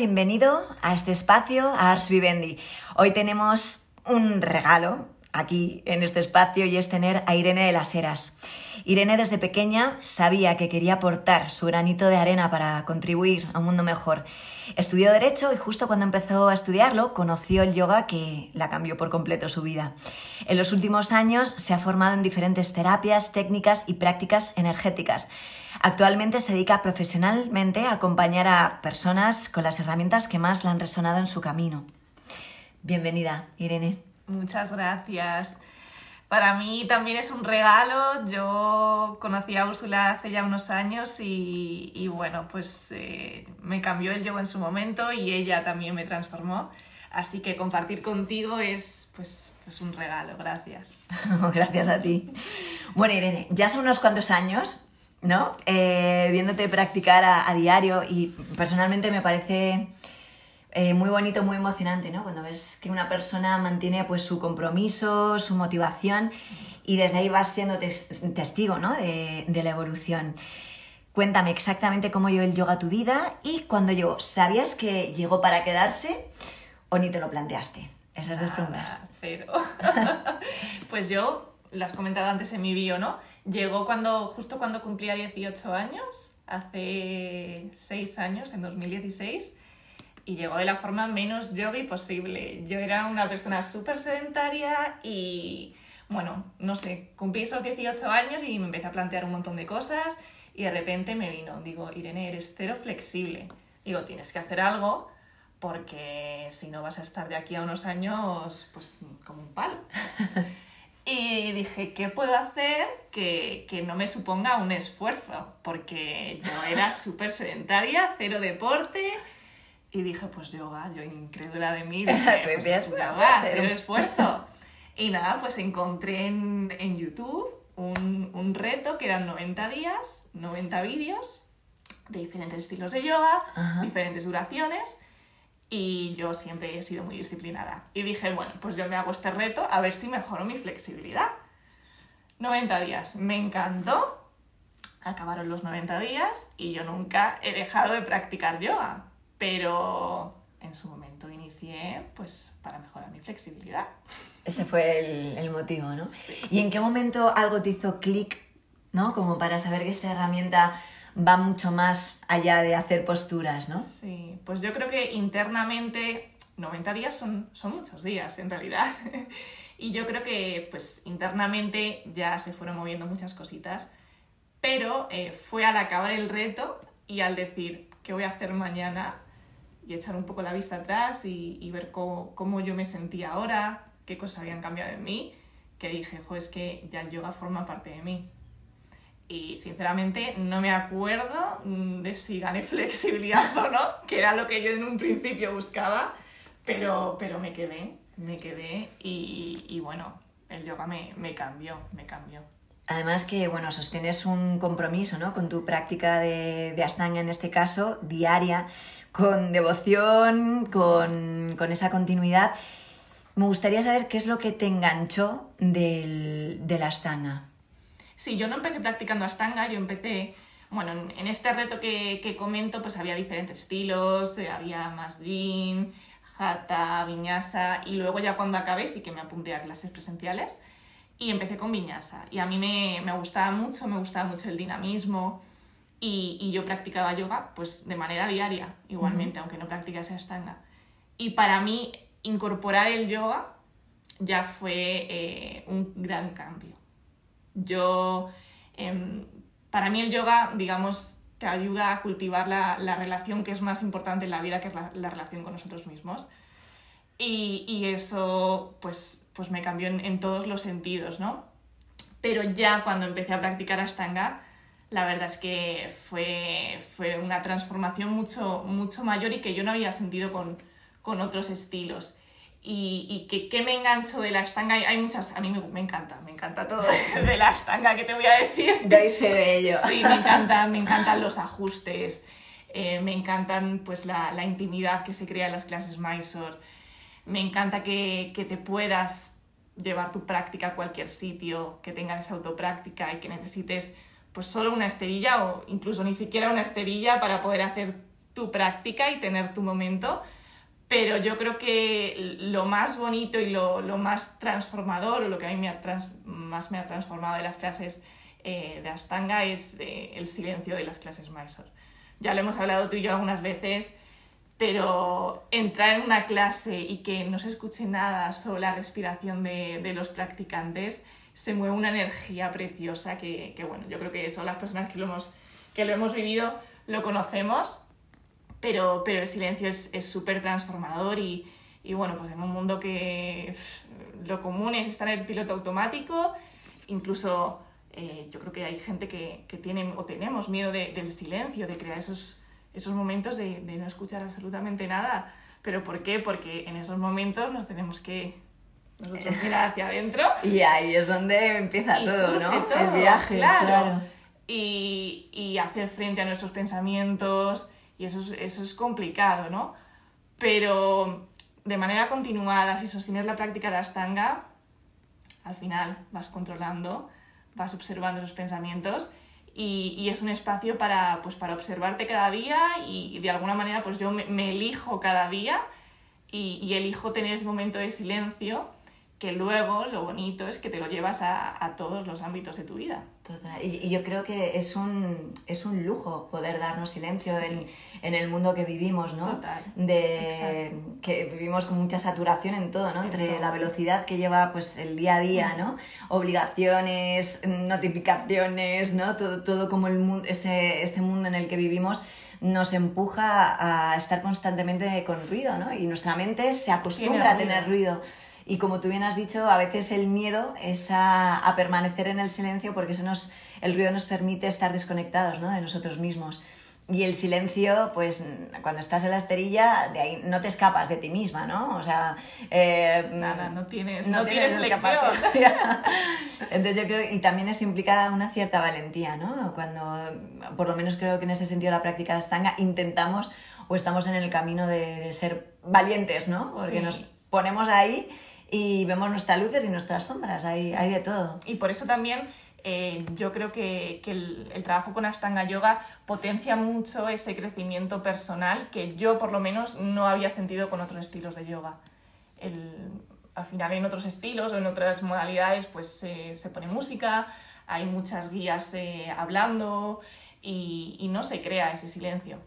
Bienvenido a este espacio, a Ars Vivendi. Hoy tenemos un regalo aquí en este espacio y es tener a Irene de las Heras. Irene desde pequeña sabía que quería aportar su granito de arena para contribuir a un mundo mejor. Estudió Derecho y justo cuando empezó a estudiarlo conoció el yoga que la cambió por completo su vida. En los últimos años se ha formado en diferentes terapias, técnicas y prácticas energéticas. Actualmente se dedica profesionalmente a acompañar a personas con las herramientas que más le han resonado en su camino. Bienvenida, Irene. Muchas gracias. Para mí también es un regalo. Yo conocí a Úrsula hace ya unos años y, bueno, pues eh, me cambió el yoga en su momento y ella también me transformó. Así que compartir contigo es pues, pues un regalo. Gracias. Gracias a ti. Bueno, Irene, ya son unos cuantos años, ¿no? Eh, viéndote practicar a diario y personalmente me parece eh, muy bonito, muy emocionante, ¿no? Cuando ves que una persona mantiene pues su compromiso, su motivación y desde ahí vas siendo testigo, ¿no? De, la evolución. Cuéntame exactamente cómo llegó el yoga a tu vida y cuando llegó, ¿sabías que llegó para quedarse o ni te lo planteaste? Esas dos preguntas. Cero. pues yo, lo has comentado antes en mi bio, ¿no? Llegó cuando, justo cuando cumplía 18 años, hace 6 años, en 2016 y llegó de la forma menos yogi posible. Yo era una persona súper sedentaria y, bueno, no sé, cumplí esos 18 años y me empecé a plantear un montón de cosas y de repente me vino, digo, Irene, eres cero flexible. Digo, tienes que hacer algo porque si no vas a estar de aquí a unos años, pues como un palo. Y dije, ¿qué puedo hacer que, que, no me suponga un esfuerzo? Porque yo era súper sedentaria, cero deporte, y dije, pues yoga, yo incrédula de mí, dije, pues, yoga, hacer un esfuerzo. Y nada, pues encontré en, en YouTube un, un, reto que eran 90 días, 90 vídeos de diferentes estilos de yoga, diferentes duraciones, y yo siempre he sido muy disciplinada. Y dije, bueno, pues yo me hago este reto a ver si mejoro mi flexibilidad. 90 días, me encantó, acabaron los 90 días y yo nunca he dejado de practicar yoga pero en su momento inicié pues para mejorar mi flexibilidad. Ese fue el, motivo, ¿no? ¿Y en qué momento algo te hizo clic, ¿no? Como para saber que esta herramienta va mucho más allá de hacer posturas, ¿no? Sí, pues yo creo que internamente 90 días son, son muchos días en realidad. y yo creo que pues internamente ya se fueron moviendo muchas cositas, pero eh, fue al acabar el reto y al decir, ¿qué voy a hacer mañana? Y echar un poco la vista atrás y, ver cómo, yo me sentía ahora, qué cosas habían cambiado en mí, que dije, jo, es que ya el yoga forma parte de mí. Y sinceramente no me acuerdo mm, de si gané flexibilidad o no, que era lo que yo en un principio buscaba, pero, pero me quedé, me quedé y, y bueno, el yoga me, me cambió, me cambió. Además que, bueno, sostienes un compromiso, ¿no? Con tu práctica de, de Ashtanga, en este caso, diaria, con devoción, con, esa continuidad. Me gustaría saber qué es lo que te enganchó del, de la Ashtanga. Sí, yo no empecé practicando Ashtanga, yo empecé, bueno, en, este reto que, que, comento, pues había diferentes estilos, eh, había más yin, hatha, viñasa, y luego ya cuando acabé sí que me apunté a clases presenciales y empecé con viñasa. Y a mí me, me gustaba mucho, me gustaba mucho el dinamismo y, y, yo practicaba yoga pues de manera diaria, igualmente, aunque no practicase Ashtanga. Y para mí incorporar el yoga ya fue eh, un gran cambio. Yo, em, para mí el yoga, digamos, te ayuda a cultivar la, la, relación que es más importante en la vida, que es la, la relación con nosotros mismos. Y, y, eso, pues, pues me cambió en, en, todos los sentidos, ¿no? Pero ya cuando empecé a practicar Ashtanga, la verdad es que fue, fue una transformación mucho, mucho mayor y que yo no había sentido con, con otros estilos. Y, y que, que, me engancho de la estanga, hay, muchas, a mí me, me, encanta, me encanta todo de, la estanga, ¿qué te voy a decir? Doy fe de ello. Sí, me encantan, me encantan los ajustes, eh, me encantan pues la, la, intimidad que se crea en las clases Mysore, me encanta que, que te puedas llevar tu práctica a cualquier sitio, que tengas autopráctica y que necesites pues solo una esterilla o incluso ni siquiera una esterilla para poder hacer tu práctica y tener tu momento, pero yo creo que lo más bonito y lo, lo más transformador, o lo que a mí me ha más me ha transformado de las clases eh, de Astanga es eh, el silencio de las clases Mysore. Ya lo hemos hablado tú y yo algunas veces, pero entrar en una clase y que no se escuche nada sobre la respiración de, de los practicantes, se mueve una energía preciosa que, que, bueno, yo creo que son las personas que lo hemos, que lo hemos vivido, lo conocemos, pero, pero el silencio es súper transformador y, y, bueno, pues en un mundo que lo común es estar en el piloto automático, incluso eh, yo creo que hay gente que, que tiene o tenemos miedo de, del silencio, de crear esos, esos momentos de, de, no escuchar absolutamente nada. ¿Pero por qué? Porque en esos momentos nos tenemos que nosotros mirar hacia adentro. Y ahí es donde empieza todo, ¿no? Todo, el viaje, claro. claro. Y, y, hacer frente a nuestros pensamientos, y eso es, eso es complicado, ¿no? Pero de manera continuada, si sostienes la práctica de Astanga, al final vas controlando vas observando los pensamientos y, y, es un espacio para, pues, para observarte cada día y, de alguna manera pues yo me, me elijo cada día y, y, elijo tener ese momento de silencio que luego lo bonito es que te lo llevas a, a todos los ámbitos de tu vida. Total. Y, y, yo creo que es un, es un lujo poder darnos silencio sí. en, en, el mundo que vivimos, ¿no? Total. De Exacto. que vivimos con mucha saturación en todo, ¿no? En Entre todo. la velocidad que lleva pues el día a día, ¿no? Obligaciones, notificaciones, ¿no? Todo, todo como el mundo, este, este mundo en el que vivimos nos empuja a estar constantemente con ruido, ¿no? Y nuestra mente se acostumbra a tener ruido. Y como tú bien has dicho, a veces el miedo es a, a permanecer en el silencio porque eso nos, el ruido nos permite estar desconectados ¿no? de nosotros mismos. Y el silencio, pues cuando estás en la esterilla, de ahí no te escapas de ti misma, ¿no? O sea... Eh, Nada, no tienes, no, no tienes, tienes Entonces yo creo, y también eso implica una cierta valentía, ¿no? Cuando, por lo menos creo que en ese sentido la práctica de Astanga, intentamos o estamos en el camino de, de ser valientes, ¿no? Porque sí. nos ponemos ahí y vemos nuestras luces y nuestras sombras, hay, sí. hay de todo. Y por eso también eh, yo creo que, que el, el, trabajo con Ashtanga Yoga potencia mucho ese crecimiento personal que yo por lo menos no había sentido con otros estilos de yoga. El, al final en otros estilos o en otras modalidades pues eh, se pone música, hay muchas guías eh, hablando y, y no se crea ese silencio.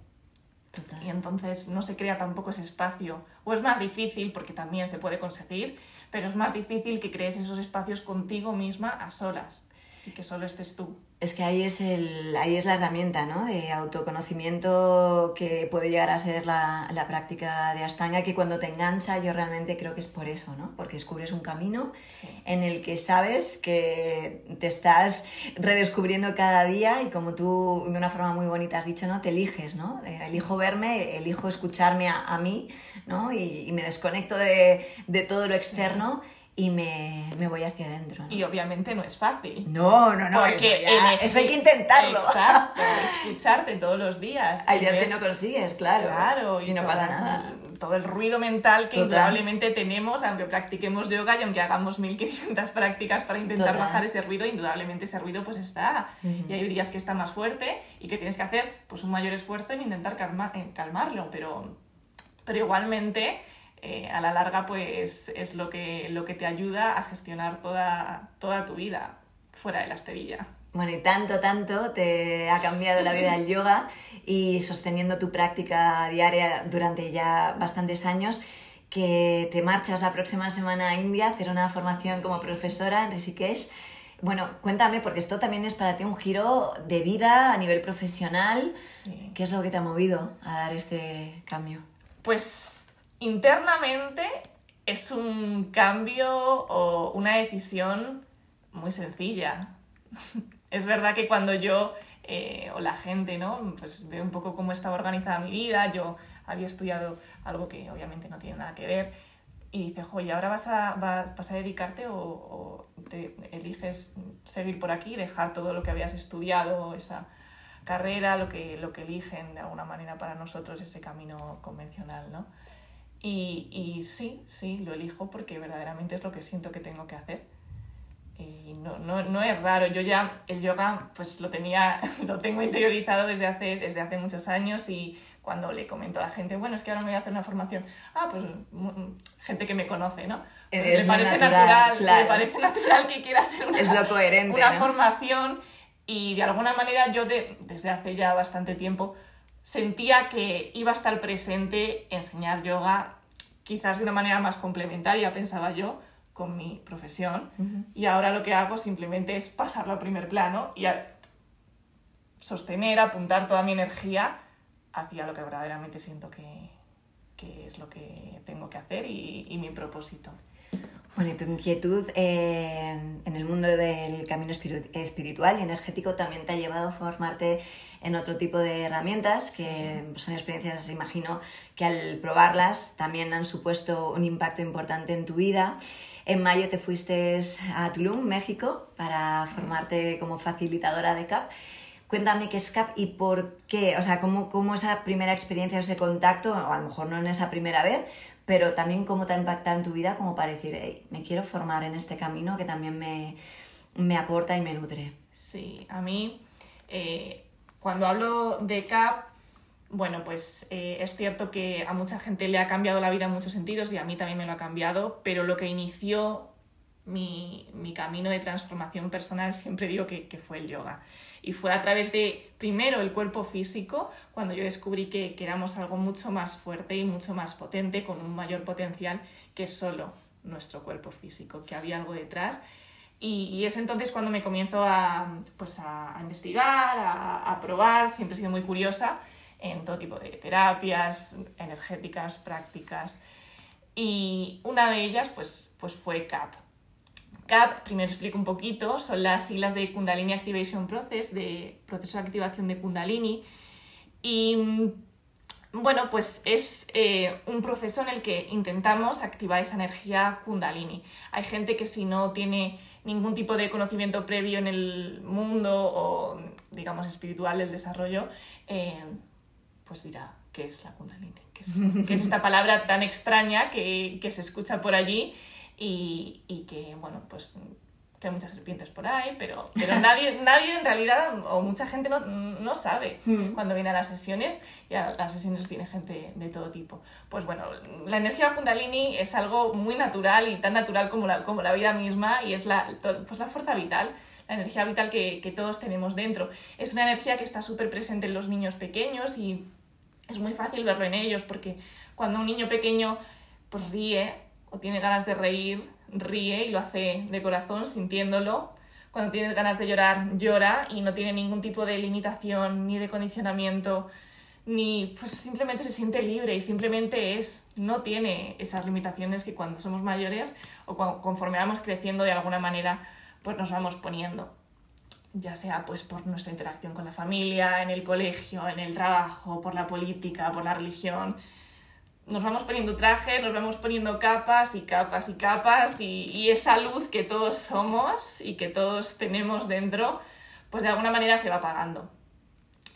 Y entonces no se crea tampoco ese espacio. O es más difícil, porque también se puede conseguir, pero es más difícil que crees esos espacios contigo misma a solas y que solo estés tú. Es que ahí es, el, ahí es la herramienta ¿no? de autoconocimiento que puede llegar a ser la, la práctica de Ashtanga, que cuando te engancha yo realmente creo que es por eso, ¿no? porque descubres un camino sí. en el que sabes que te estás redescubriendo cada día y como tú de una forma muy bonita has dicho, ¿no? te eliges, ¿no? elijo verme, elijo escucharme a, a mí ¿no? y, y, me desconecto de, de todo lo externo. Sí y me, me, voy hacia adentro. ¿no? Y obviamente no es fácil. No, no, no. Porque eso, ya, eso, hay que intentarlo. Exacto, escucharte todos los días. Hay días que no consigues, claro. Claro, y, y no pasa nada. todo el ruido mental que indudablemente tenemos, aunque practiquemos yoga y aunque hagamos 1500 prácticas para intentar Total. bajar ese ruido, indudablemente ese ruido pues está. Uh -huh. Y hay días que está más fuerte y que tienes que hacer pues un mayor esfuerzo en intentar calma, en calmarlo, pero, pero igualmente eh, a la larga pues es lo que, lo que te ayuda a gestionar toda, toda tu vida fuera de la esterilla. Bueno, y tanto, tanto te ha cambiado la vida el yoga y sosteniendo tu práctica diaria durante ya bastantes años que te marchas la próxima semana a India a hacer una formación como profesora en Rishikesh. Bueno, cuéntame, porque esto también es para ti un giro de vida a nivel profesional. Sí. ¿Qué es lo que te ha movido a dar este cambio? Pues internamente es un cambio o una decisión muy sencilla. es verdad que cuando yo eh, o la gente, ¿no? Pues veo un poco cómo estaba organizada mi vida, yo había estudiado algo que obviamente no tiene nada que ver y dice, oye, ahora vas a, vas a dedicarte o, o, te eliges seguir por aquí, dejar todo lo que habías estudiado, esa carrera, lo que, lo que eligen de alguna manera para nosotros ese camino convencional, ¿no? Y, y, sí, sí, lo elijo porque verdaderamente es lo que siento que tengo que hacer. Y no, no, no, es raro, yo ya el yoga pues lo tenía, lo tengo interiorizado desde hace, desde hace muchos años y cuando le comento a la gente, bueno, es que ahora me voy a hacer una formación, ah, pues mm, gente que me conoce, ¿no? Es le parece natural, natural, claro. le parece natural que quiera hacer una, Es lo coherente, una ¿no? formación y de alguna manera yo de- desde hace ya bastante tiempo sentía que iba a estar presente enseñar yoga quizás de una manera más complementaria, pensaba yo, con mi profesión. Y ahora lo que hago simplemente es pasarlo a primer plano y a- sostener, apuntar toda mi energía hacia lo que verdaderamente siento que, que es lo que tengo que hacer y, y mi propósito. Bueno, y tu inquietud eh, en el mundo del camino espiritu- espiritual y energético también te ha llevado a formarte en otro tipo de herramientas que son experiencias, imagino, que al probarlas también han supuesto un impacto importante en tu vida. En mayo te fuiste a Tulum, México, para formarte como facilitadora de CAP. Cuéntame qué es CAP y por qué, o sea, cómo, cómo esa primera experiencia, ese contacto, o a lo mejor no en esa primera vez, pero también cómo te ha impactado en tu vida como para decir, "Ey, me quiero formar en este camino que también me, me aporta y me nutre. Sí, a mí, eh, cuando hablo de CAP, bueno, pues eh, es cierto que a mucha gente le ha cambiado la vida en muchos sentidos y a mí también me lo ha cambiado, pero lo que inició mi, mi camino de transformación personal siempre digo que, que fue el yoga. Y fue a través de, primero, el cuerpo físico, cuando yo descubrí que, que éramos algo mucho más fuerte y mucho más potente, con un mayor potencial que solo nuestro cuerpo físico, que había algo detrás y, es entonces cuando me comienzo a, pues a, a investigar, a, a probar, siempre he sido muy curiosa en todo tipo de terapias energéticas, prácticas. Y una de ellas pues, pues fue CAP. CAP, primero explico un poquito, son las siglas de Kundalini Activation Process, de proceso de activación de Kundalini. Y mm, bueno, pues es eh, un proceso en el que intentamos activar esa energía kundalini. Hay gente que si no tiene ningún tipo de conocimiento previo en el mundo o, digamos, espiritual del desarrollo, eh, pues dirá, ¿qué es la kundalini? ¿Qué es, qué es esta palabra tan extraña que, que se escucha por allí y, y que, bueno, pues que hay muchas serpientes por ahí, pero, pero nadie, nadie en realidad, o mucha gente no, no sabe cuando viene a las sesiones, y a las sesiones viene gente de todo tipo. Pues bueno, la energía kundalini es algo muy natural y tan natural como la, como la vida misma, y es la, pues la fuerza vital, la energía vital que, que todos tenemos dentro. Es una energía que está súper presente en los niños pequeños y es muy fácil verlo en ellos, porque cuando un niño pequeño pues ríe o tiene ganas de reír, ríe y lo hace de corazón, sintiéndolo. Cuando tiene ganas de llorar, llora y no tiene ningún tipo de limitación ni de condicionamiento, ni pues simplemente se siente libre y simplemente es, no tiene esas limitaciones que cuando somos mayores o cua- conforme vamos creciendo de alguna manera, pues nos vamos poniendo ya sea pues por nuestra interacción con la familia, en el colegio, en el trabajo, por la política, por la religión. Nos vamos poniendo traje, nos vamos poniendo capas y capas y capas y, y esa luz que todos somos y que todos tenemos dentro, pues de alguna manera se va apagando.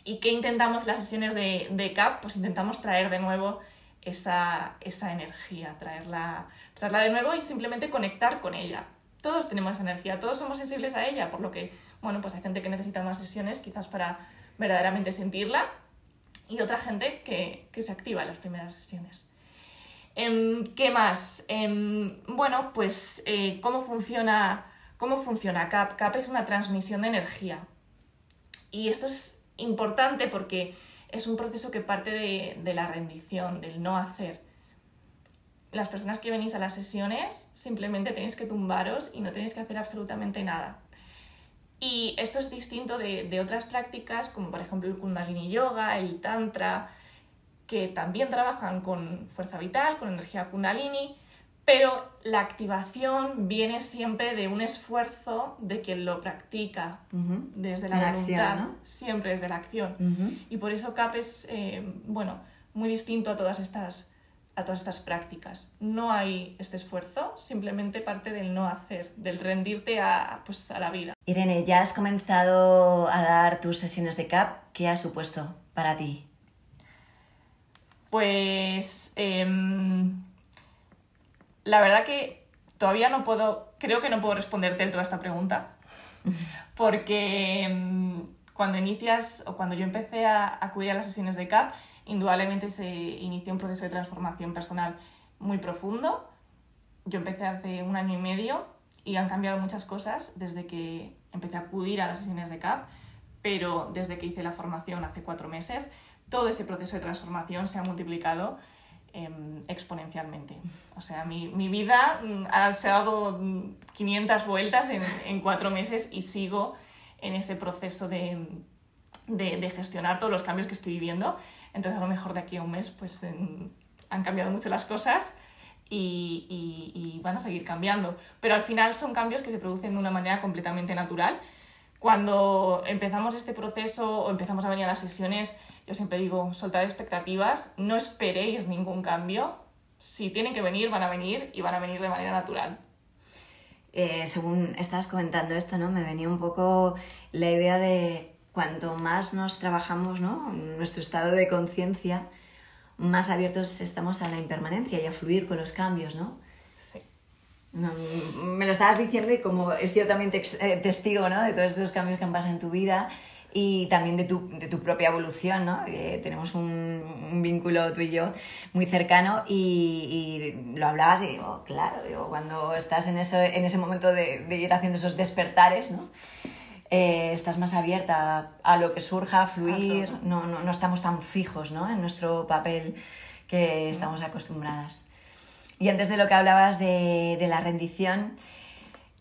¿Y qué intentamos en las sesiones de, de CAP? Pues intentamos traer de nuevo esa, esa energía, traerla, traerla de nuevo y simplemente conectar con ella. Todos tenemos esa energía, todos somos sensibles a ella, por lo que, bueno, pues hay gente que necesita más sesiones quizás para verdaderamente sentirla y otra gente que, que se activa en las primeras sesiones. Em, ¿Qué más? Em, bueno, pues eh, ¿cómo, funciona, ¿cómo funciona CAP? CAP es una transmisión de energía. Y esto es importante porque es un proceso que parte de, de la rendición, del no hacer. Las personas que venís a las sesiones simplemente tenéis que tumbaros y no tenéis que hacer absolutamente nada. Y esto es distinto de, de otras prácticas, como por ejemplo el Kundalini Yoga, el Tantra, que también trabajan con fuerza vital, con energía Kundalini, pero la activación viene siempre de un esfuerzo de quien lo practica, desde la La voluntad, acción, ¿no? siempre desde la acción. Y por eso CAP es, eh, bueno, muy distinto a todas estas a todas estas prácticas. No hay este esfuerzo, simplemente parte del no hacer, del rendirte a, pues, a la vida. Irene, ya has comenzado a dar tus sesiones de CAP. ¿Qué ha supuesto para ti? Pues em, la verdad que todavía no puedo, creo que no puedo responderte del todo a esta pregunta, porque em, cuando inicias o cuando yo empecé a acudir a las sesiones de CAP, indudablemente se inició un proceso de transformación personal muy profundo. Yo empecé hace un año y medio y han cambiado muchas cosas desde que empecé a acudir a las sesiones de CAP, pero desde que hice la formación hace cuatro meses, todo ese proceso de transformación se ha multiplicado em, exponencialmente. O sea, mi, mi vida mm, ha, se ha dado 500 vueltas en, en, cuatro meses y sigo en ese proceso de, de, gestionar todos los cambios que estoy viviendo. Entonces, a lo mejor de aquí a un mes, pues han cambiado mucho las cosas y, y, y, van a seguir cambiando. Pero al final son cambios que se producen de una manera completamente natural. Cuando empezamos este proceso o empezamos a venir a las sesiones, yo siempre digo, soltad expectativas, no esperéis ningún cambio. Si tienen que venir, van a venir y van a venir de manera natural. Eh, según estabas comentando esto, ¿no? Me venía un poco la idea de cuanto más nos trabajamos, ¿no? Nuestro estado de conciencia, más abiertos estamos a la impermanencia y a fluir con los cambios, ¿no? Sí. No, me lo estabas diciendo y como he sido también testigo ¿no? de todos estos cambios que han pasado en tu vida y también de tu, de tu propia evolución, ¿no? Eh, tenemos un, un, vínculo tú y yo muy cercano y, y, lo hablabas y digo, claro, digo, cuando estás en, eso, en ese momento de, de ir haciendo esos despertares, ¿no? Eh, estás más abierta a lo que surja, a fluir, no, no, no, estamos tan fijos ¿no? en nuestro papel que estamos acostumbradas. Y antes de lo que hablabas de, de la rendición,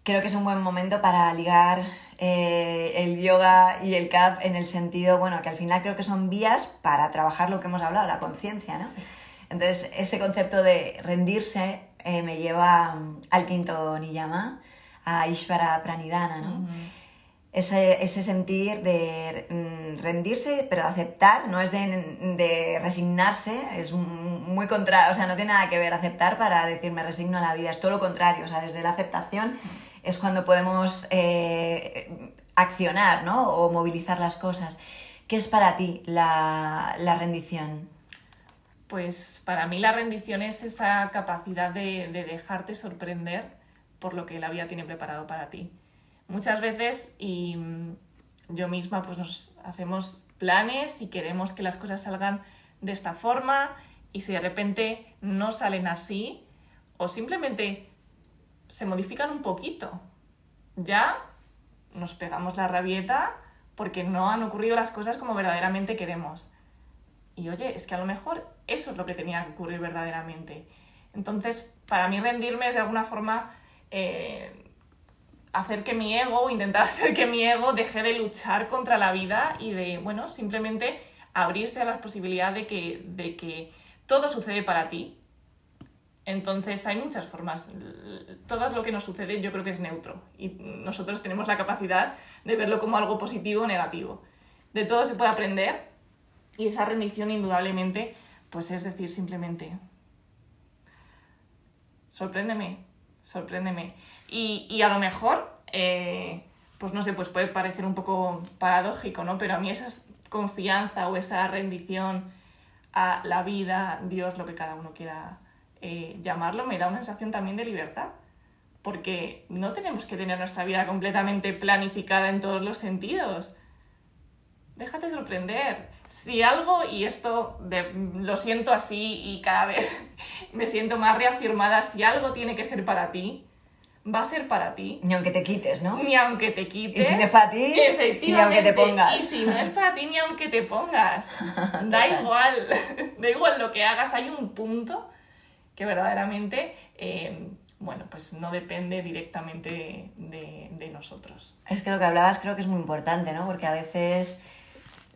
creo que es un buen momento para ligar eh, el yoga y el CAP en el sentido, bueno, que al final creo que son vías para trabajar lo que hemos hablado, la conciencia, ¿no? Sí. Entonces, ese concepto de rendirse eh, me lleva al quinto niyama, a Ishvara Pranidhana, ¿no? Uh -huh ese, ese sentir de mm, rendirse, pero de aceptar, no es de, de, resignarse, es muy contra, o sea, no tiene nada que ver aceptar para decir me resigno a la vida, es todo lo contrario, o sea, desde la aceptación es cuando podemos eh, accionar, ¿no? O movilizar las cosas. ¿Qué es para ti la, la rendición? Pues para mí la rendición es esa capacidad de, de dejarte sorprender por lo que la vida tiene preparado para ti muchas veces y mm, yo misma pues nos hacemos planes y queremos que las cosas salgan de esta forma y si de repente no salen así o simplemente se modifican un poquito, ya nos pegamos la rabieta porque no han ocurrido las cosas como verdaderamente queremos. Y oye, es que a lo mejor eso es lo que tenía que ocurrir verdaderamente. Entonces, para mí rendirme es de alguna forma eh, hacer que mi ego, intentar hacer que mi ego deje de luchar contra la vida y de, bueno, simplemente abrirse a la posibilidad de que, de que todo sucede para ti. Entonces hay muchas formas. Todo lo que nos sucede yo creo que es neutro y nosotros tenemos la capacidad de verlo como algo positivo o negativo. De todo se puede aprender y esa rendición indudablemente, pues es decir simplemente, sorpréndeme, sorpréndeme. Y, y a lo mejor, eh, pues no sé, pues puede parecer un poco paradójico, ¿no? Pero a mí esa confianza o esa rendición a la vida, Dios, lo que cada uno quiera eh, llamarlo, me da una sensación también de libertad. Porque no tenemos que tener nuestra vida completamente planificada en todos los sentidos. Déjate sorprender. Si algo, y esto de, lo siento así y cada vez me siento más reafirmada, si algo tiene que ser para ti, va a ser para ti. Ni aunque te quites, ¿no? Ni aunque te quites. Y si no es para ti, efectivamente, ni aunque te pongas. Y si no es para ti, ni aunque te pongas. da igual, da igual lo que hagas, hay un punto que verdaderamente, eh, bueno, pues no depende directamente de, de, nosotros. Es que lo que hablabas creo que es muy importante, ¿no? Porque a veces...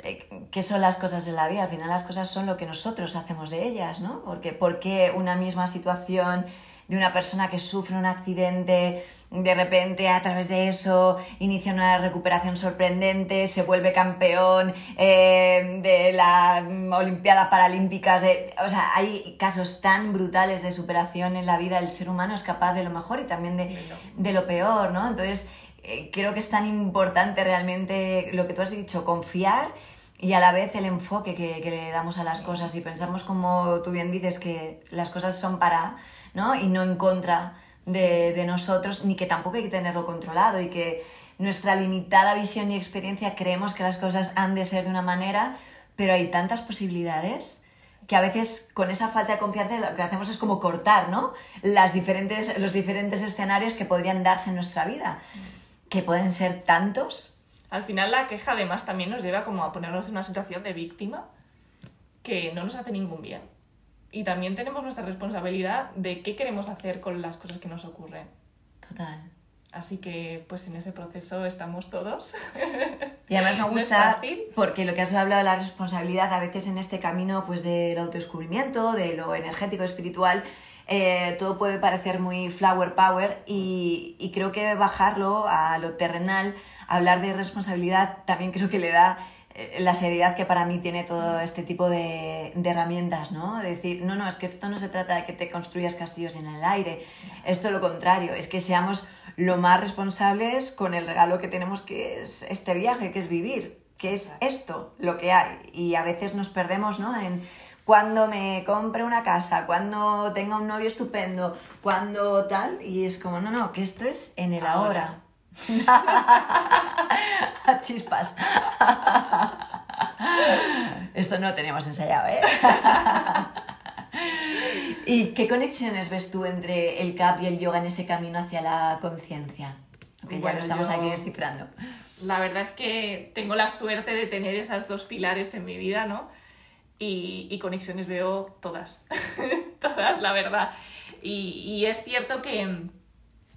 Eh, ¿Qué son las cosas en la vida? Al final las cosas son lo que nosotros hacemos de ellas, ¿no? Porque, porque una misma situación de una persona que sufre un accidente, de repente a través de eso inicia una recuperación sorprendente, se vuelve campeón eh, de la Olimpiada Paralímpicas. De, o sea, hay casos tan brutales de superación en la vida. El ser humano es capaz de lo mejor y también de, de lo peor, ¿no? Entonces, eh, creo que es tan importante realmente lo que tú has dicho, confiar y a la vez el enfoque que, que le damos a las sí. cosas y pensamos como tú bien dices que las cosas son para ¿no? Y no en contra de, de, nosotros, ni que tampoco hay que tenerlo controlado y que nuestra limitada visión y experiencia creemos que las cosas han de ser de una manera, pero hay tantas posibilidades que a veces con esa falta de confianza lo que hacemos es como cortar, ¿no? Las diferentes, los diferentes escenarios que podrían darse en nuestra vida, que pueden ser tantos. Al final la queja además también nos lleva como a ponernos en una situación de víctima que no nos hace ningún bien. Y también tenemos nuestra responsabilidad de qué queremos hacer con las cosas que nos ocurren. Total. Así que pues en ese proceso estamos todos. Y además me No gusta fácil. porque lo que has hablado de la responsabilidad, a veces en este camino pues del autodescubrimiento, de lo energético, espiritual, eh, todo puede parecer muy flower power y, y creo que bajarlo a lo terrenal, hablar de responsabilidad, también creo que le da la seriedad que para mí tiene todo este tipo de, de herramientas, ¿no? De decir, no, no, es que esto no se trata de que te construyas castillos en el aire, esto lo contrario, es que seamos lo más responsables con el regalo que tenemos que es este viaje, que es vivir, que es esto lo que hay. Y a veces nos perdemos, ¿no? En cuando me compre una casa, cuando tenga un novio estupendo, cuando tal, y es como, no, no, que esto es en el ahora. Chispas. Esto no lo teníamos ensayado, ¿eh? ¿Y qué conexiones ves tú entre el CAP y el yoga en ese camino hacia la conciencia? Que ya lo estamos yo- aquí descifrando. La verdad es que tengo la suerte de tener esas dos pilares en mi vida, ¿no? Y, y conexiones veo todas, todas, la verdad. Y, y es cierto que,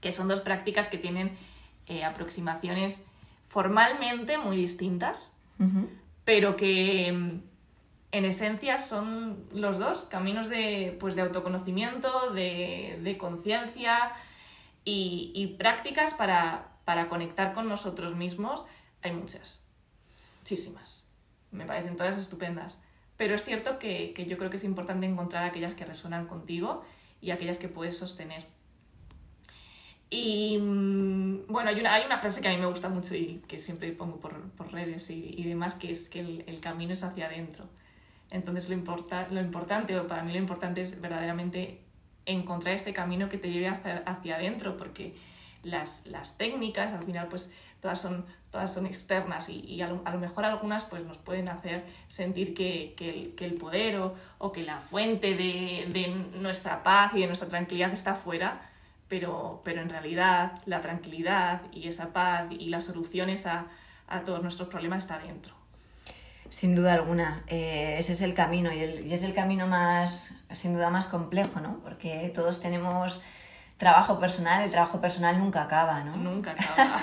que son dos prácticas que tienen eh, aproximaciones formalmente muy distintas, pero que mm, en esencia son los dos caminos de, pues, de autoconocimiento, de, de conciencia y, y prácticas para, para conectar con nosotros mismos. Hay muchas, muchísimas. Me parecen todas estupendas. Pero es cierto que, que yo creo que es importante encontrar aquellas que resuenan contigo y aquellas que puedes sostener. Y mm, bueno, hay una, hay una frase que a mí me gusta mucho y que siempre pongo por, por redes y, demás, que es que el, camino es hacia adentro. Entonces lo, importa, lo importante, o para mí lo importante es verdaderamente encontrar este camino que te lleve hacia, hacia adentro, porque las, las técnicas al final pues todas son, todas son externas y, a, lo, mejor algunas pues nos pueden hacer sentir que, que el, que el poder o, o que la fuente de, de nuestra paz y de nuestra tranquilidad está fuera, pero, pero en realidad la tranquilidad y esa paz y las soluciones a, a todos nuestros problemas está dentro. Sin duda alguna, eh, ese es el camino y, el- y es el camino más, sin duda, más complejo, ¿no? Porque todos tenemos trabajo personal, el trabajo personal nunca acaba, ¿no? Nunca acaba.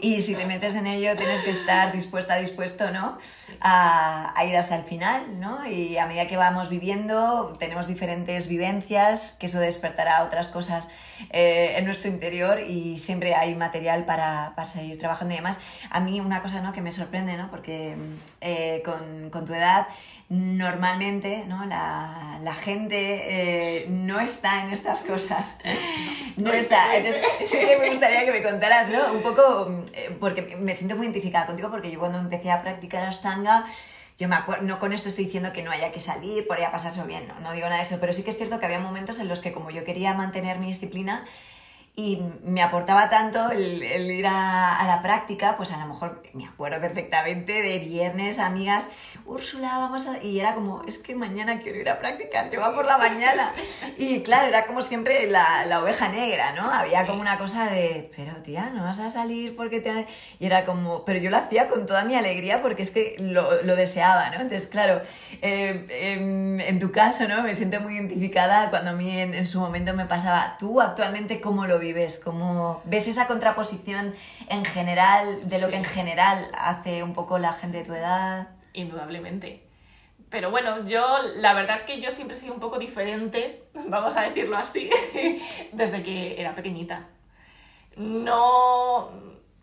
Y si te metes en ello, tienes que estar dispuesta, dispuesto, ¿no? Sí. A, a ir hasta el final, ¿no? Y a medida que vamos viviendo, tenemos diferentes vivencias, que eso despertará otras cosas eh, en nuestro interior y siempre hay material para, para seguir trabajando y demás. A mí una cosa, ¿no? Que me sorprende, ¿no? Porque eh, con, con tu edad normalmente ¿no? la, la gente eh, no está en estas cosas. No está. Entonces, sí que me gustaría que me contaras, ¿no? Un poco, eh, porque me siento muy identificada contigo, porque yo cuando empecé a practicar Ashtanga, yo me acuerdo, no con esto estoy diciendo que no haya que salir por ahí a pasarse bien, no, no digo nada de eso, pero sí que es cierto que había momentos en los que como yo quería mantener mi disciplina, y me aportaba tanto el, el ir a, a, la práctica, pues a lo mejor me acuerdo perfectamente de viernes, amigas, Úrsula, vamos a... Y era como, es que mañana quiero ir a practicar, yo va por la mañana. Y claro, era como siempre la, la oveja negra, ¿no? Había Sí. como una cosa de, pero tía, no vas a salir porque te... Y era como, pero yo lo hacía con toda mi alegría porque es que lo, lo deseaba, ¿no? Entonces, claro, eh, en, en tu caso, ¿no? Me siento muy identificada cuando a mí en, en su momento me pasaba, tú actualmente, ¿cómo lo vives? ¿Cómo ves esa contraposición en general de lo Sí. que en general hace un poco la gente de tu edad? Indudablemente. Pero bueno, yo la verdad es que yo siempre he sido un poco diferente, vamos a decirlo así, desde que era pequeñita. No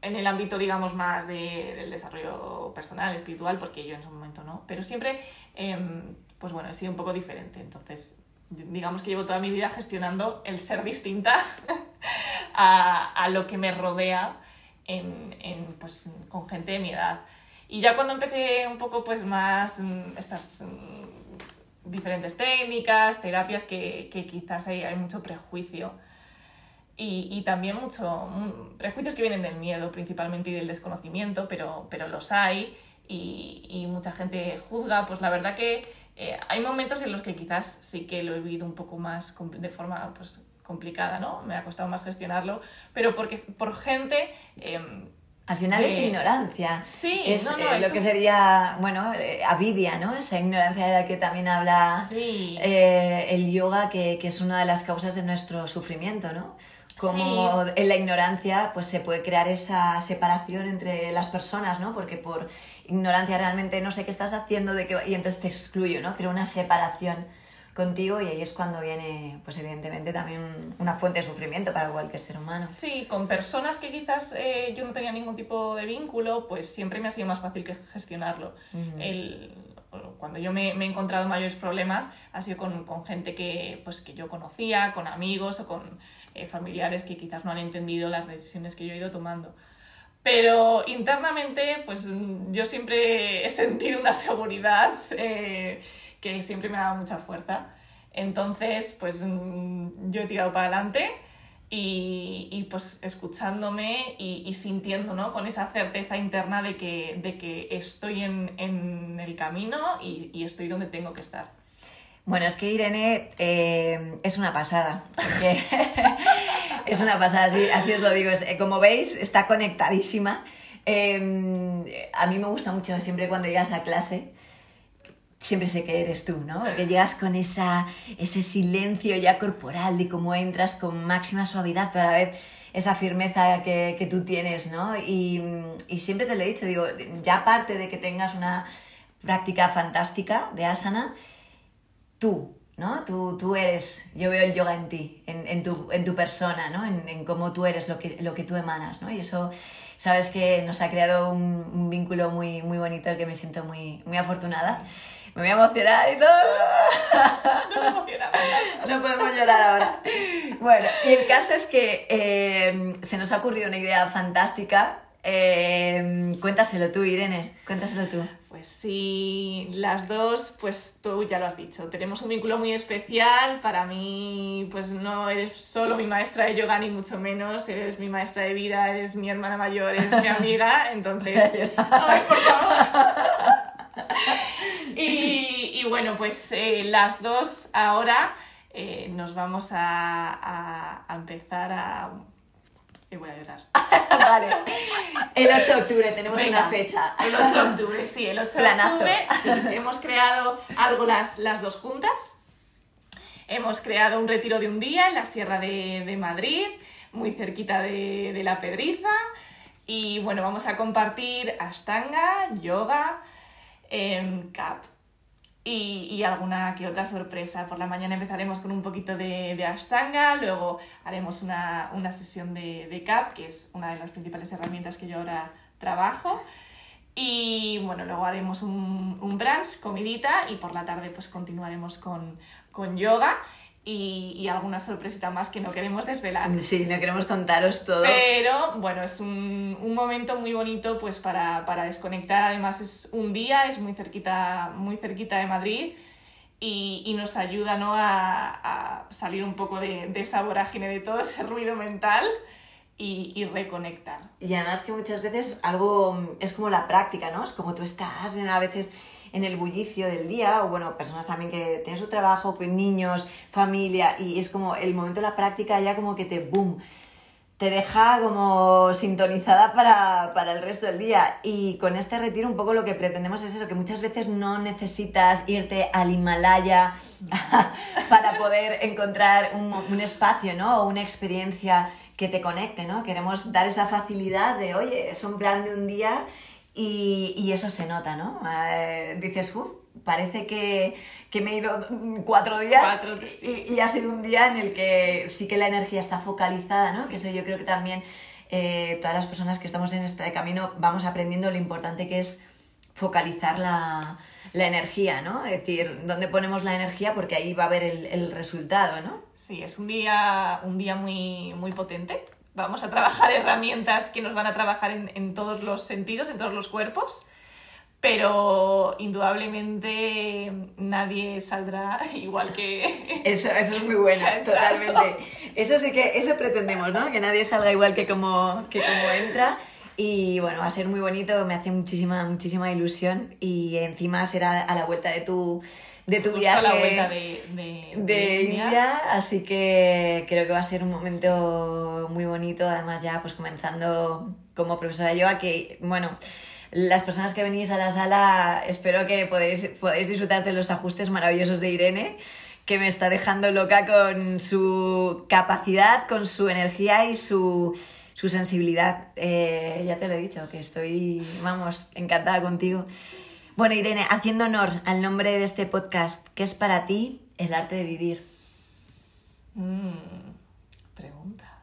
en el ámbito, digamos, más de- del desarrollo personal, espiritual, porque yo en su momento no, pero siempre, em, pues bueno, he sido un poco diferente. Entonces, digamos que llevo toda mi vida gestionando el ser distinta a, a lo que me rodea en, en, pues, con gente de mi edad. Y ya cuando empecé un poco pues más mm, estas mm, diferentes técnicas, terapias que, que quizás hay, hay mucho prejuicio y, y también mucho mm, prejuicios que vienen del miedo principalmente y del desconocimiento, pero, pero los hay y, y mucha gente juzga, pues la verdad que, Eh, hay momentos en los que quizás sí que lo he vivido un poco más de forma pues, complicada, ¿no? Me ha costado más gestionarlo, pero porque por gente... Em, al final es ignorancia. Sí, es eh, lo que sería, bueno, eh, avidia, ¿no? Esa ignorancia de la que también habla eh, el yoga, que, que, es una de las causas de nuestro sufrimiento, ¿no? Como en la ignorancia pues se puede crear esa separación entre las personas, ¿no? Porque por ignorancia realmente no sé qué estás haciendo de qué, y entonces te excluyo, ¿no? Creo una separación contigo y ahí es cuando viene, pues evidentemente también una fuente de sufrimiento para cualquier ser humano. Sí, con personas que quizás eh, yo no tenía ningún tipo de vínculo, pues siempre me ha sido más fácil que gestionarlo. El, cuando yo me, me, he encontrado mayores problemas ha sido con, con, gente que, pues, que yo conocía, con amigos o con eh, familiares que quizás no han entendido las decisiones que yo he ido tomando. Pero internamente, pues yo siempre he sentido una seguridad. Eh, que siempre me ha dado mucha fuerza. Entonces, pues mm, yo he tirado para adelante y, y pues escuchándome y, y, sintiendo, ¿no? Con esa certeza interna de que, de que estoy en, en el camino y, y, estoy donde tengo que estar. Bueno, es que Irene eh, es una pasada. es una pasada, así, así, os lo digo. Como veis, está conectadísima. Eh, a mí me gusta mucho siempre cuando llegas a clase siempre sé que eres tú, ¿no? Que llegas con esa, ese silencio ya corporal de cómo entras con máxima suavidad, pero a la vez esa firmeza que, que tú tienes, ¿no? Y, y, siempre te lo he dicho, digo, ya aparte de que tengas una práctica fantástica de asana, tú, ¿no? Tú, tú eres, yo veo el yoga en ti, en, en, tu, en tu, persona, ¿no? En, en, cómo tú eres, lo que, lo que tú emanas, ¿no? Y eso, sabes que nos ha creado un, un vínculo muy, muy bonito, el que me siento muy, muy afortunada me voy a emocionar y todo. no podemos llorar ahora. Bueno, y el caso es que eh, se nos ha ocurrido una idea fantástica. Eh, cuéntaselo tú, Irene, cuéntaselo tú. Pues sí, las dos, pues tú ya lo has dicho, tenemos un vínculo muy especial. Para mí, pues no eres solo mi maestra de yoga, ni mucho menos, eres mi maestra de vida, eres mi hermana mayor, eres mi amiga, entonces... ¡Ay, por favor! y, bueno, pues eh, las dos ahora eh, nos vamos a, empezar a... Y voy a llorar. vale. El 8 de octubre tenemos una fecha. El 8 de octubre, sí, el 8 de octubre hemos creado algo las, las dos juntas. Hemos creado un retiro de un día en la Sierra de, Madrid, muy cerquita de, de, la Pedriza. Y bueno, vamos a compartir Ashtanga, yoga, en CAP. Y, alguna que otra sorpresa. Por la mañana empezaremos con un poquito de, de Ashtanga, luego haremos una, una sesión de, de, CAP, que es una de las principales herramientas que yo ahora trabajo. Y bueno, luego haremos un, un brunch, comidita, y por la tarde pues continuaremos con, con yoga y, alguna sorpresita más que no queremos desvelar. Sí, no queremos contaros todo. Pero bueno, es un, un momento muy bonito pues para, para, desconectar. Además es un día, es muy cerquita, muy cerquita de Madrid y, y nos ayuda ¿no? a, a, salir un poco de, de esa vorágine, de todo ese ruido mental. Y, y, reconectar. Y además que muchas veces algo es como la práctica, ¿no? Es como tú estás en, a veces en el bullicio del día, o bueno, personas también que tienen su trabajo, con niños, familia, y es como el momento de la práctica ya como que te boom, te deja como sintonizada para, para, el resto del día. Y con este retiro un poco lo que pretendemos es eso, que muchas veces no necesitas irte al Himalaya para poder encontrar un, un espacio, ¿no? O una experiencia que te conecte, ¿no? Queremos dar esa facilidad de, oye, es un plan de un día y, y eso se nota, ¿no? Eh, dices, uff, parece que, que, me he ido cuatro días cuatro, sí. y, y, ha sido un día en el que sí que la energía está focalizada, ¿no? Sí. Que eso yo creo que también eh, todas las personas que estamos en este camino vamos aprendiendo lo importante que es focalizar la, la energía, ¿no? Es decir, dónde ponemos la energía porque ahí va a haber el, el resultado, ¿no? Sí, es un día, un día muy, muy potente vamos a trabajar herramientas que nos van a trabajar en, en todos los sentidos, en todos los cuerpos pero indudablemente nadie saldrá igual que... Eso, eso es muy bueno, totalmente. Eso sí que, eso pretendemos, ¿no? Que nadie salga igual que como, que como entra. Y bueno, va a ser muy bonito, me hace muchísima, muchísima ilusión y encima será a la vuelta de tu, de tu Justo viaje la vuelta de, de, de India, así que creo que va a ser un momento muy bonito, además ya pues comenzando como profesora de yoga, que bueno, las personas que venís a la sala espero que podéis, podéis disfrutar de los ajustes maravillosos de Irene, que me está dejando loca con su capacidad, con su energía y su, su sensibilidad. Eh, ya te lo he dicho, que estoy, vamos, encantada contigo. Bueno, Irene, haciendo honor al nombre de este podcast, ¿qué es para ti el arte de vivir? Mm, pregunta.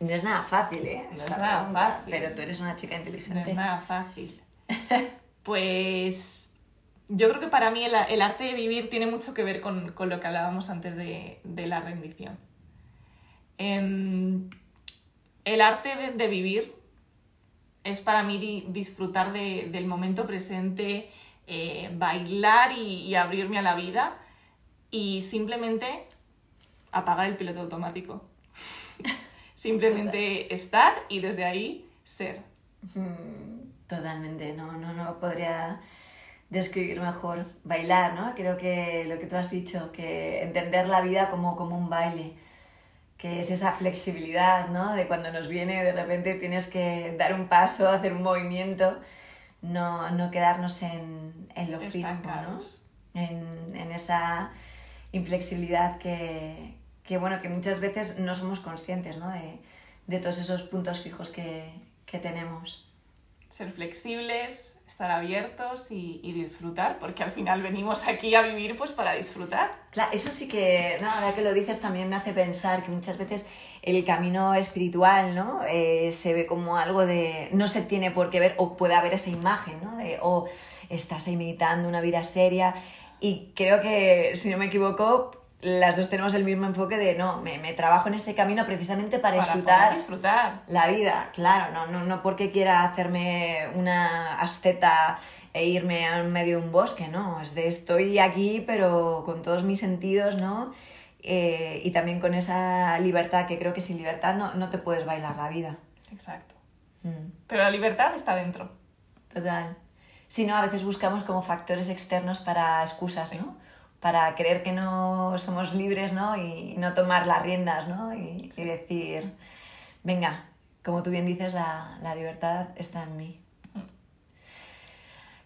No es nada fácil, ¿eh? No es nada pregunta, fácil. Pero tú eres una chica No inteligente. es nada fácil. Pues yo creo que para mí el, el arte de vivir tiene mucho que ver con, con lo que hablábamos antes de, de la rendición. Em, el arte de, vivir es para mí di- disfrutar de- del momento presente, eh, bailar y, y abrirme a la vida y simplemente apagar el piloto automático. simplemente estar y desde ahí ser. Mm, Totalmente, no, no, no podría describir mejor. Bailar, ¿no? Creo que lo que tú has dicho, que entender la vida como, como un baile, que es esa flexibilidad, ¿no? De cuando nos viene, de repente tienes que dar un paso, hacer un movimiento, no, no quedarnos en, en lo fijo, ¿no? Estancados. En, en esa inflexibilidad que, que, bueno, que muchas veces no somos conscientes, ¿no? De, de todos esos puntos fijos que, que tenemos. Ser flexibles, estar abiertos y, y disfrutar, porque al final venimos aquí a vivir pues para disfrutar. Claro, eso sí que, no, ahora que lo dices también me hace pensar que muchas veces el camino espiritual, ¿no? Eh, se ve como algo de, no se tiene por qué ver, o puede haber esa imagen, ¿no? De, o estás ahí meditando una vida seria, y creo que, si no me equivoco, las dos tenemos el mismo enfoque de, no, me, me trabajo en este camino precisamente para, Para disfrutar la vida, claro, no, no, no porque quiera hacerme una asceta e irme al medio de un bosque, no, es de estoy aquí pero con todos mis sentidos, ¿no? Eh, y también con esa libertad, que creo que sin libertad no, no te puedes bailar la vida. Exacto. Mm, Pero la libertad está dentro. total. Si no, a veces buscamos como factores externos para excusas, Sí. ¿no? Para creer que no somos libres, ¿no? Y no tomar las riendas, ¿no? Y, y decir, venga, como tú bien dices, la, la libertad está en mí.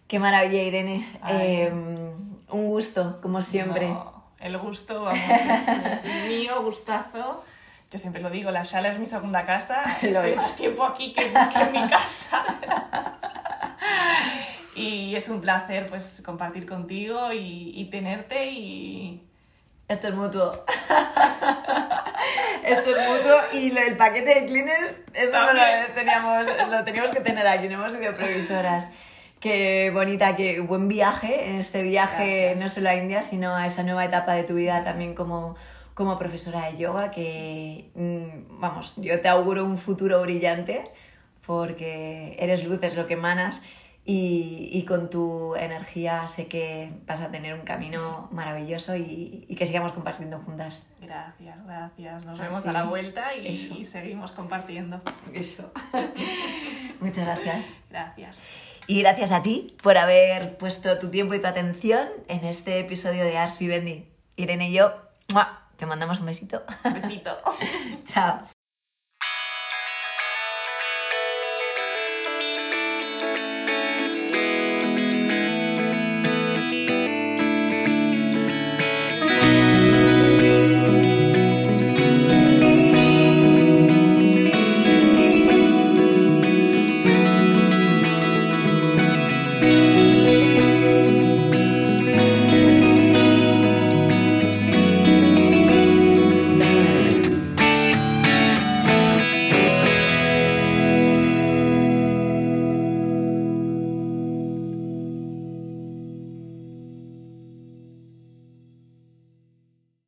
Qué maravilla, Irene. Eh, un gusto, como siempre. No, el gusto, vamos, es, es mío, gustazo. Yo siempre lo digo, la sala es mi segunda casa. Lo Estoy es. más tiempo aquí que, que en mi casa. y es un placer pues compartir contigo y, y tenerte y Esto es mutuo. Esto es mutuo y lo- el paquete de Kleenex, eso no lo teníamos, lo teníamos que tener aquí, no hemos sido previsoras. Qué bonita, qué buen viaje, en este viaje Gracias. no solo a India, sino a esa nueva etapa de tu vida también como, como profesora de yoga, que, mm, vamos, yo te auguro un futuro brillante porque eres luz, es lo que emanas y, y con tu energía sé que vas a tener un camino maravilloso y, y que sigamos compartiendo juntas. gracias, gracias. Nos A vemos a la vuelta y, seguimos compartiendo. Eso. Muchas gracias. Gracias. Y gracias a ti por haber puesto tu tiempo y tu atención en este episodio de Ars Vivendi. Irene y yo, ¡mua! te mandamos un besito. Besito. Chao.